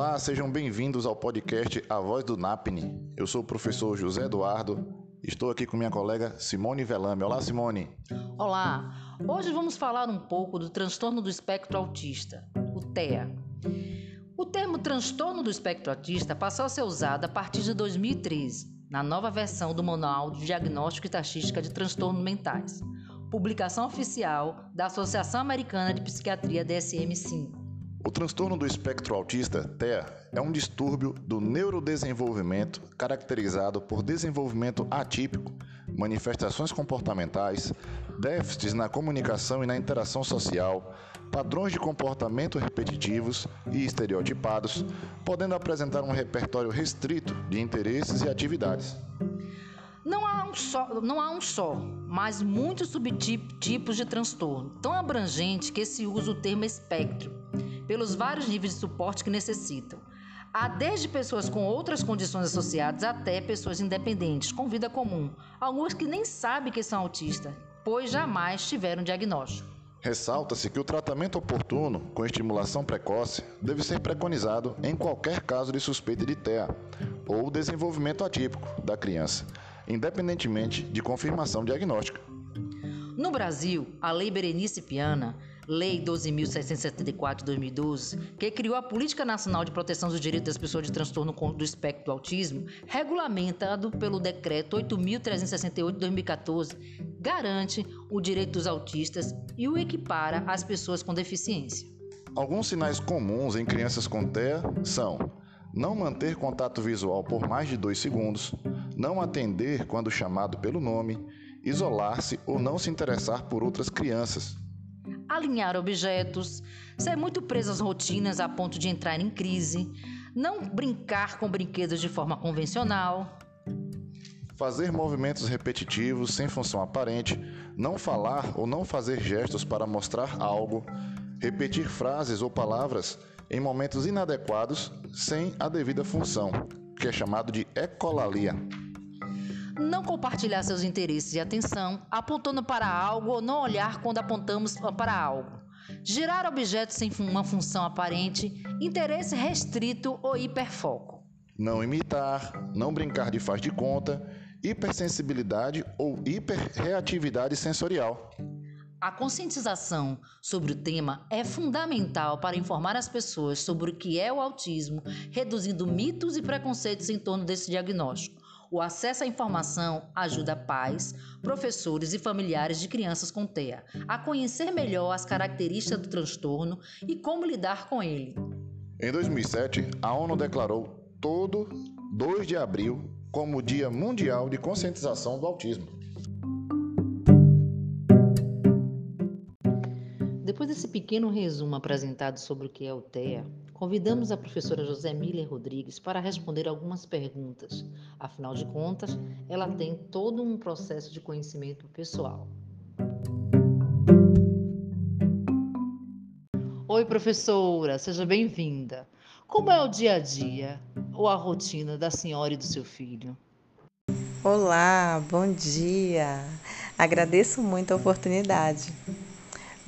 Olá, sejam bem-vindos ao podcast A Voz do NAPNE. Eu sou o professor José Eduardo. Estou aqui com minha colega Simone Velame. Olá, Simone. Olá. Hoje vamos falar um pouco do transtorno do espectro autista, o TEA. O termo transtorno do espectro autista passou a ser usado a partir de 2013, na nova versão do Manual de Diagnóstico e Estatística de Transtornos Mentais, publicação oficial da Associação Americana de Psiquiatria DSM-5. O transtorno do espectro autista, TEA, é um distúrbio do neurodesenvolvimento caracterizado por desenvolvimento atípico, manifestações comportamentais, déficits na comunicação e na interação social, padrões de comportamento repetitivos e estereotipados, podendo apresentar um repertório restrito de interesses e atividades. Não há um só, não há um só, mas muitos subtipos de transtorno, tão abrangente que se usa o termo espectro pelos vários níveis de suporte que necessitam. Há desde pessoas com outras condições associadas até pessoas independentes, com vida comum, algumas que nem sabem que são autistas, pois jamais tiveram diagnóstico. Ressalta-se que o tratamento oportuno, com estimulação precoce, deve ser preconizado em qualquer caso de suspeita de TEA ou desenvolvimento atípico da criança, independentemente de confirmação diagnóstica. No Brasil, a Lei Berenice Piana Lei 12.674 de 2012, que criou a Política Nacional de Proteção dos Direitos das Pessoas de Transtorno do Espectro do Autismo, regulamentado pelo Decreto 8.368 de 2014, garante o direito dos autistas e o equipara às pessoas com deficiência. Alguns sinais comuns em crianças com TEA são não manter contato visual por mais de dois segundos, não atender quando chamado pelo nome, isolar-se ou não se interessar por outras crianças, alinhar objetos, ser muito preso às rotinas a ponto de entrar em crise, não brincar com brinquedos de forma convencional. Fazer movimentos repetitivos sem função aparente, não falar ou não fazer gestos para mostrar algo, repetir frases ou palavras em momentos inadequados sem a devida função, que é chamado de ecolalia não compartilhar seus interesses e atenção, apontando para algo ou não olhar quando apontamos para algo. Girar objetos sem uma função aparente, interesse restrito ou hiperfoco. Não imitar, não brincar de faz de conta, hipersensibilidade ou hiperreatividade sensorial. A conscientização sobre o tema é fundamental para informar as pessoas sobre o que é o autismo, reduzindo mitos e preconceitos em torno desse diagnóstico o acesso à informação ajuda pais, professores e familiares de crianças com TEA a conhecer melhor as características do transtorno e como lidar com ele. Em 2007, a ONU declarou todo 2 de abril como Dia Mundial de Conscientização do Autismo. Depois desse pequeno resumo apresentado sobre o que é o TEA, Convidamos a professora José Miller Rodrigues para responder algumas perguntas. Afinal de contas, ela tem todo um processo de conhecimento pessoal. Oi, professora, seja bem-vinda. Como é o dia a dia ou a rotina da senhora e do seu filho? Olá, bom dia. Agradeço muito a oportunidade.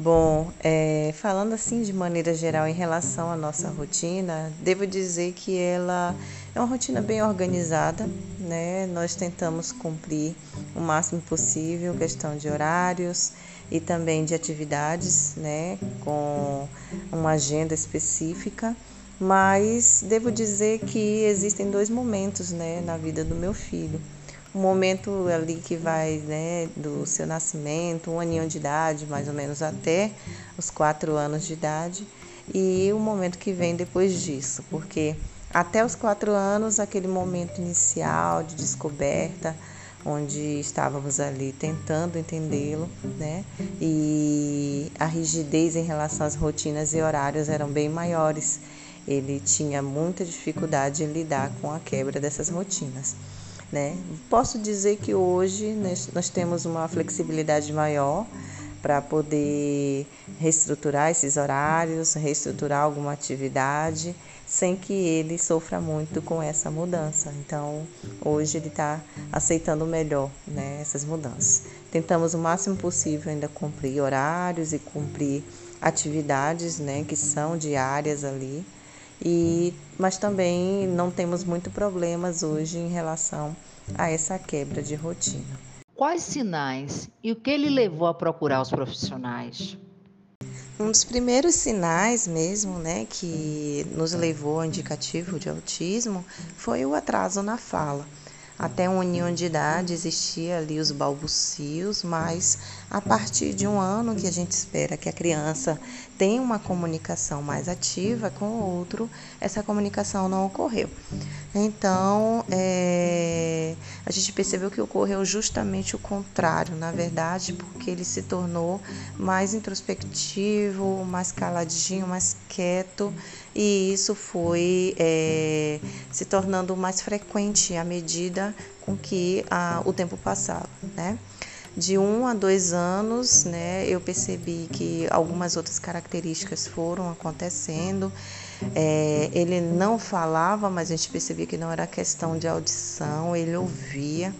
Bom, é, falando assim de maneira geral em relação à nossa rotina, devo dizer que ela é uma rotina bem organizada, né? Nós tentamos cumprir o máximo possível questão de horários e também de atividades, né? Com uma agenda específica, mas devo dizer que existem dois momentos, né, na vida do meu filho o momento ali que vai né, do seu nascimento, um aninho de idade, mais ou menos até os quatro anos de idade, e o momento que vem depois disso, porque até os quatro anos, aquele momento inicial de descoberta, onde estávamos ali tentando entendê-lo, né? E a rigidez em relação às rotinas e horários eram bem maiores. Ele tinha muita dificuldade em lidar com a quebra dessas rotinas. Né? Posso dizer que hoje nós temos uma flexibilidade maior para poder reestruturar esses horários, reestruturar alguma atividade, sem que ele sofra muito com essa mudança. Então, hoje ele está aceitando melhor né, essas mudanças. Tentamos o máximo possível ainda cumprir horários e cumprir atividades né, que são diárias ali e mas também não temos muito problemas hoje em relação a essa quebra de rotina. Quais sinais e o que lhe levou a procurar os profissionais? Um dos primeiros sinais mesmo, né, que nos levou ao indicativo de autismo foi o atraso na fala. Até um ano de idade existia ali os balbucios, mas a partir de um ano que a gente espera que a criança tenha uma comunicação mais ativa com o outro, essa comunicação não ocorreu. Então, é, a gente percebeu que ocorreu justamente o contrário, na verdade, porque ele se tornou mais introspectivo, mais caladinho, mais quieto e isso foi é, se tornando mais frequente à medida com que a, o tempo passava, né? De um a dois anos, né, eu percebi que algumas outras características foram acontecendo. É, ele não falava, mas a gente percebia que não era questão de audição, ele ouvia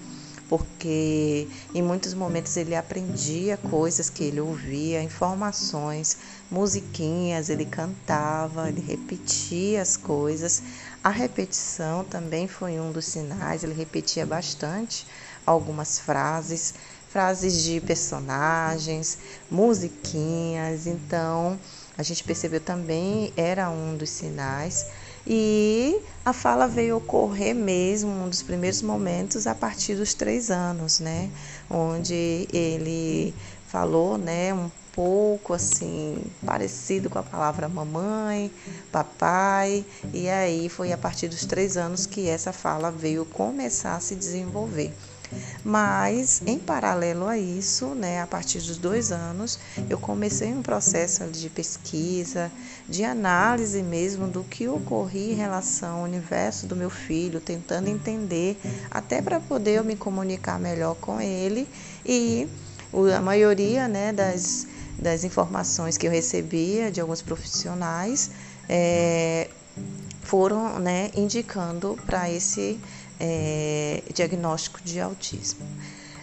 porque em muitos momentos ele aprendia coisas que ele ouvia, informações, musiquinhas, ele cantava, ele repetia as coisas. A repetição também foi um dos sinais, ele repetia bastante algumas frases, frases de personagens, musiquinhas. Então, a gente percebeu também era um dos sinais. E a fala veio ocorrer mesmo, um dos primeiros momentos, a partir dos três anos, né? Onde ele falou, né, um pouco assim, parecido com a palavra mamãe, papai, e aí foi a partir dos três anos que essa fala veio começar a se desenvolver. Mas, em paralelo a isso, né, a partir dos dois anos, eu comecei um processo de pesquisa, de análise mesmo do que ocorria em relação ao universo do meu filho, tentando entender, até para poder eu me comunicar melhor com ele. E a maioria né, das, das informações que eu recebia de alguns profissionais é, foram né, indicando para esse é, diagnóstico de autismo.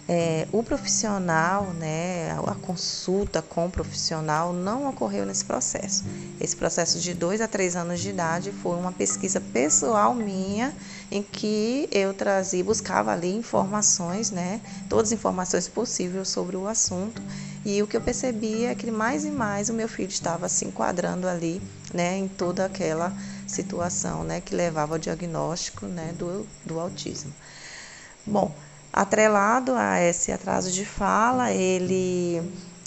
É, o profissional, né, a consulta com o profissional não ocorreu nesse processo. Esse processo de dois a três anos de idade foi uma pesquisa pessoal minha em que eu trazia, buscava ali informações, né, todas as informações possíveis sobre o assunto. E o que eu percebia é que mais e mais o meu filho estava se enquadrando ali, né, em toda aquela situação, né, que levava ao diagnóstico, né, do, do autismo. Bom, Atrelado a esse atraso de fala, ele,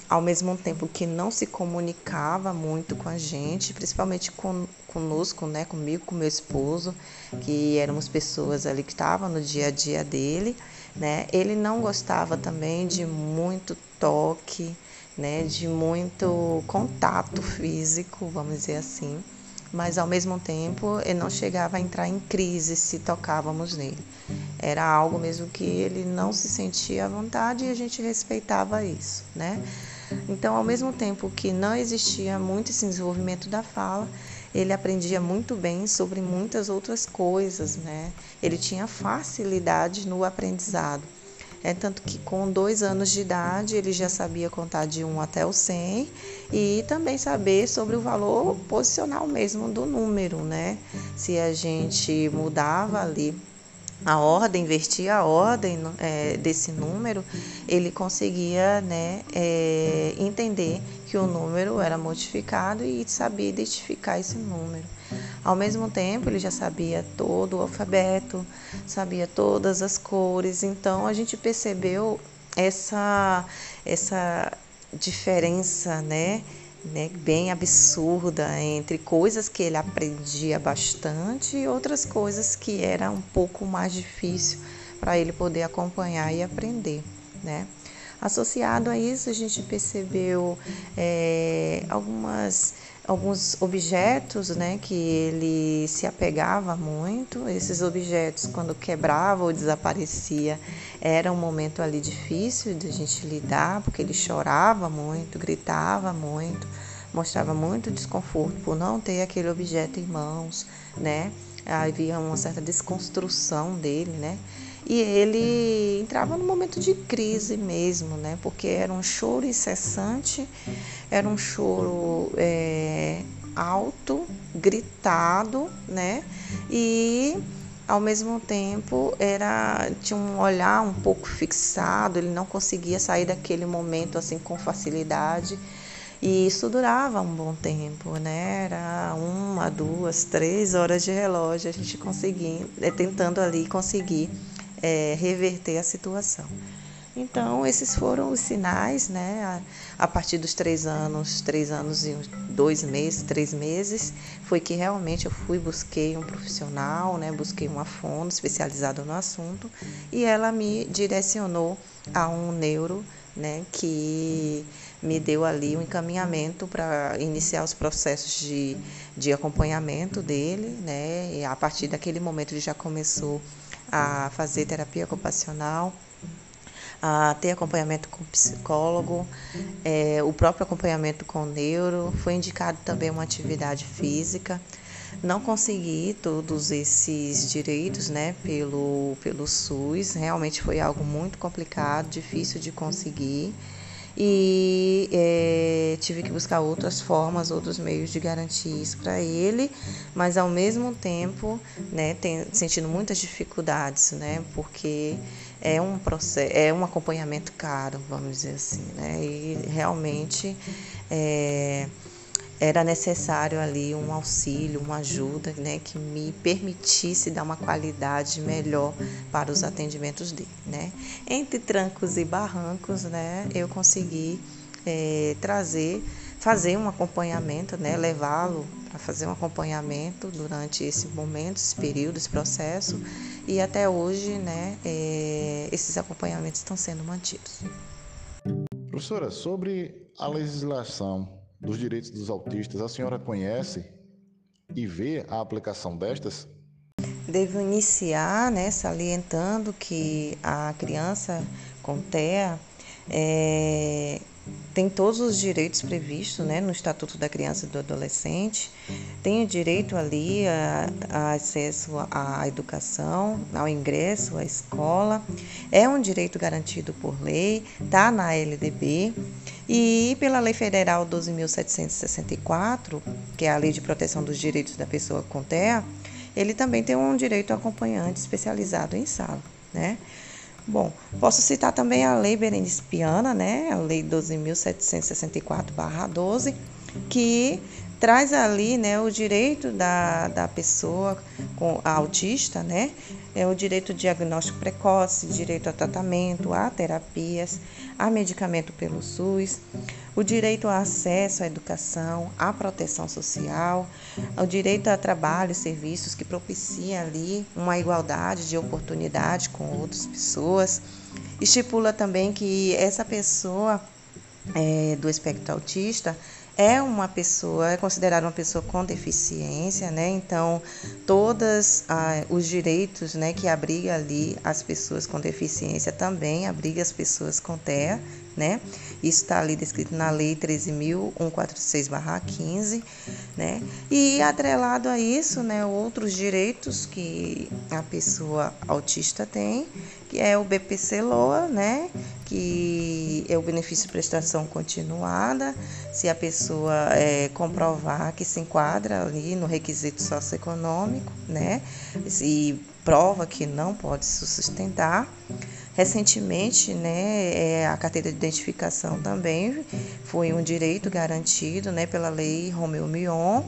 ao mesmo tempo que não se comunicava muito com a gente, principalmente com, conosco, né, comigo, com meu esposo, que éramos pessoas ali que estavam no dia a dia dele, né, ele não gostava também de muito toque, né, de muito contato físico, vamos dizer assim mas ao mesmo tempo ele não chegava a entrar em crise se tocávamos nele. Era algo mesmo que ele não se sentia à vontade e a gente respeitava isso, né? Então, ao mesmo tempo que não existia muito esse desenvolvimento da fala, ele aprendia muito bem sobre muitas outras coisas, né? Ele tinha facilidade no aprendizado. É tanto que com dois anos de idade ele já sabia contar de 1 até o 100 e também saber sobre o valor posicional mesmo do número, né? Se a gente mudava ali a ordem, invertia a ordem é, desse número, ele conseguia né, é, entender que o número era modificado e sabia identificar esse número. Ao mesmo tempo, ele já sabia todo o alfabeto, sabia todas as cores, então a gente percebeu essa, essa diferença, né? Né, bem absurda entre coisas que ele aprendia bastante e outras coisas que era um pouco mais difícil para ele poder acompanhar e aprender, né? Associado a isso, a gente percebeu é, algumas alguns objetos né, que ele se apegava muito. Esses objetos, quando quebrava ou desaparecia, era um momento ali difícil de a gente lidar, porque ele chorava muito, gritava muito, mostrava muito desconforto por não ter aquele objeto em mãos, né? Havia uma certa desconstrução dele, né? E ele entrava num momento de crise mesmo, né? Porque era um choro incessante, era um choro é, alto, gritado, né? E ao mesmo tempo era tinha um olhar um pouco fixado, ele não conseguia sair daquele momento assim com facilidade. E isso durava um bom tempo, né? Era uma, duas, três horas de relógio a gente conseguindo, é, tentando ali conseguir é, reverter a situação. Então, esses foram os sinais, né? A, a, partir dos três anos, três anos e dois meses, três meses, foi que realmente eu fui, busquei um profissional, né? Busquei uma fono especializada no assunto e ela me direcionou a um neuro, né? Que me deu ali um encaminhamento para iniciar os processos de, de acompanhamento dele, né? E a partir daquele momento ele já começou a fazer terapia ocupacional, a ter acompanhamento com psicólogo, é, o próprio acompanhamento com neuro, foi indicado também uma atividade física. Não consegui todos esses direitos né, pelo, pelo SUS, realmente foi algo muito complicado, difícil de conseguir e é, tive que buscar outras formas, outros meios de garantir isso para ele, mas ao mesmo tempo, né, tem, sentindo muitas dificuldades, né, porque é um processo, é um acompanhamento caro, vamos dizer assim, né, e realmente é, era necessário ali um auxílio, uma ajuda, né, que me permitisse dar uma qualidade melhor para os atendimentos dele, né. Entre trancos e barrancos, né, eu consegui é, trazer, fazer um acompanhamento, né, levá-lo para fazer um acompanhamento durante esse momento, esse período, esse processo, e até hoje, né, é, esses acompanhamentos estão sendo mantidos. Professora, sobre a legislação dos direitos dos autistas, a senhora conhece e vê a aplicação destas? Devo iniciar né, salientando que a criança com TEA é, tem todos os direitos previstos né, no Estatuto da Criança e do Adolescente, tem o direito ali a, a, acesso à educação, ao ingresso à escola, é um direito garantido por lei, está na LDB. E pela Lei Federal 12.764, que é a Lei de Proteção dos Direitos da Pessoa com TEA, ele também tem um direito acompanhante especializado em sala, né? Bom, posso citar também a Lei Berenice Piana, né? A Lei 12.764-12, que traz ali né, o direito da, da pessoa com autista, né? É o direito de diagnóstico precoce, direito a tratamento, a terapias, a medicamento pelo SUS, o direito ao acesso à educação, à proteção social, o direito a trabalho e serviços que propicia ali uma igualdade de oportunidade com outras pessoas. Estipula também que essa pessoa é, do espectro autista é uma pessoa, é considerada uma pessoa com deficiência, né? Então, todos ah, os direitos né, que abriga ali as pessoas com deficiência também abriga as pessoas com TEA, né? Isso está ali descrito na Lei 13.146-15, né? E atrelado a isso, né, outros direitos que a pessoa autista tem, que é o BPC-LOA, né? Que é o benefício de prestação continuada, se a pessoa é, comprovar que se enquadra ali no requisito socioeconômico, né? E prova que não pode se sustentar. Recentemente, né, é, a carteira de identificação também foi um direito garantido né, pela lei Romeu Mion.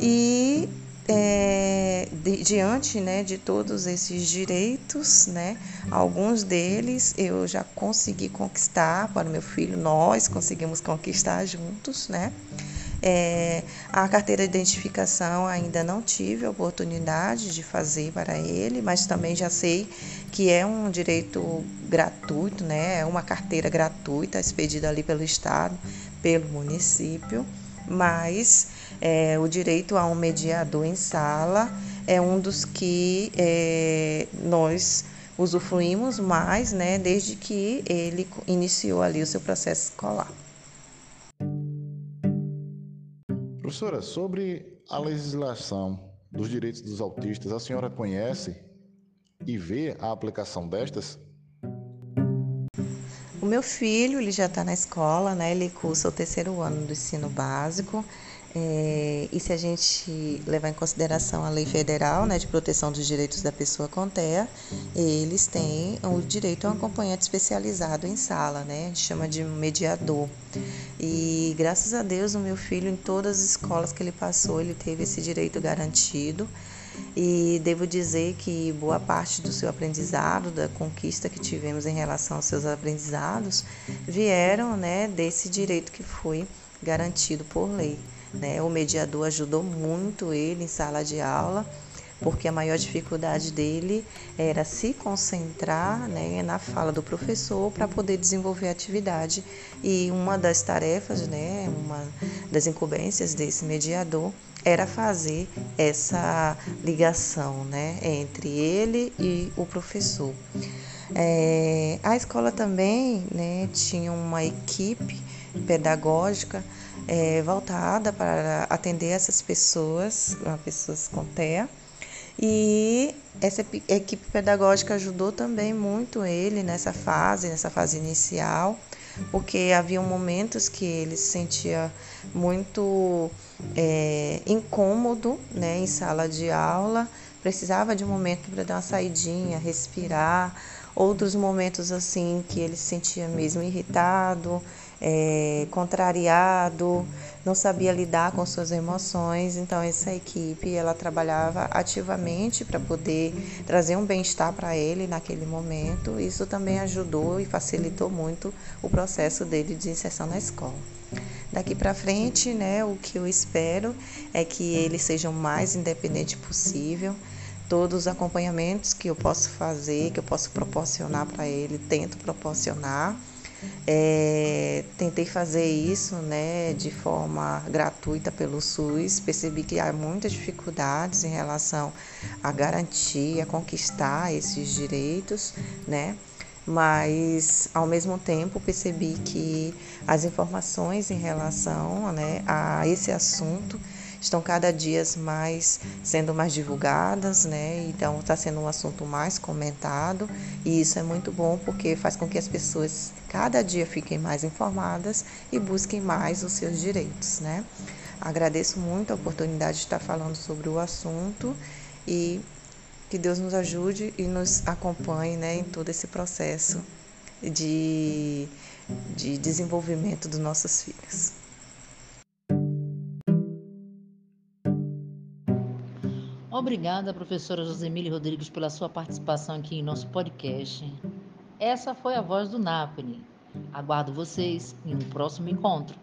E é, de, diante né, de todos esses direitos, né, alguns deles eu já consegui conquistar para o meu filho, nós conseguimos conquistar juntos, né? É, a carteira de identificação ainda não tive a oportunidade de fazer para ele, mas também já sei que é um direito gratuito, né? É uma carteira gratuita expedida ali pelo Estado, pelo município, mas é, o direito a um mediador em sala é um dos que é, nós usufruímos mais, né, desde que ele iniciou ali o seu processo escolar. Professora, sobre a legislação dos direitos dos autistas, a senhora conhece e vê a aplicação destas? O meu filho, ele já está na escola, né? Ele cursa o terceiro ano do ensino básico. É, e se a gente levar em consideração a lei federal né, de proteção dos direitos da pessoa com TEA, eles têm o direito a um acompanhante especializado em sala, né? A gente chama de mediador. E graças a Deus, o meu filho, em todas as escolas que ele passou, ele teve esse direito garantido. E devo dizer que boa parte do seu aprendizado, da conquista que tivemos em relação aos seus aprendizados, vieram né, desse direito que foi garantido por lei. Né? O mediador ajudou muito ele em sala de aula, porque a maior dificuldade dele era se concentrar né, na fala do professor para poder desenvolver a atividade. E uma das tarefas, né, uma das incumbências desse mediador era fazer essa ligação né, entre ele e o professor. É, a escola também né, tinha uma equipe pedagógica é, voltada para atender essas pessoas, pessoas com TEA. E essa equipe pedagógica ajudou também muito ele nessa fase, nessa fase inicial, porque havia momentos que ele se sentia muito é, incômodo né, em sala de aula, precisava de um momento para dar uma saidinha, respirar, outros momentos assim que ele se sentia mesmo irritado, é, contrariado, não sabia lidar com suas emoções. Então essa equipe ela trabalhava ativamente para poder trazer um bem-estar para ele naquele momento. Isso também ajudou e facilitou muito o processo dele de inserção na escola. Daqui para frente, né, o que eu espero é que ele seja o mais independente possível. Todos os acompanhamentos que eu posso fazer, que eu posso proporcionar para ele, tento proporcionar é, tentei fazer isso né, de forma gratuita pelo SUS, percebi que há muitas dificuldades em relação a garantir, a conquistar esses direitos, né? mas ao mesmo tempo percebi que as informações em relação né, a esse assunto estão cada dia mais sendo mais divulgadas, né? Então está sendo um assunto mais comentado e isso é muito bom porque faz com que as pessoas cada dia fiquem mais informadas e busquem mais os seus direitos, né? Agradeço muito a oportunidade de estar falando sobre o assunto e que Deus nos ajude e nos acompanhe né, em todo esse processo de, de desenvolvimento dos nossos filhos. Obrigada, professora Josemile Rodrigues, pela sua participação aqui em nosso podcast. Essa foi a voz do NAPNE. Aguardo vocês em um próximo encontro.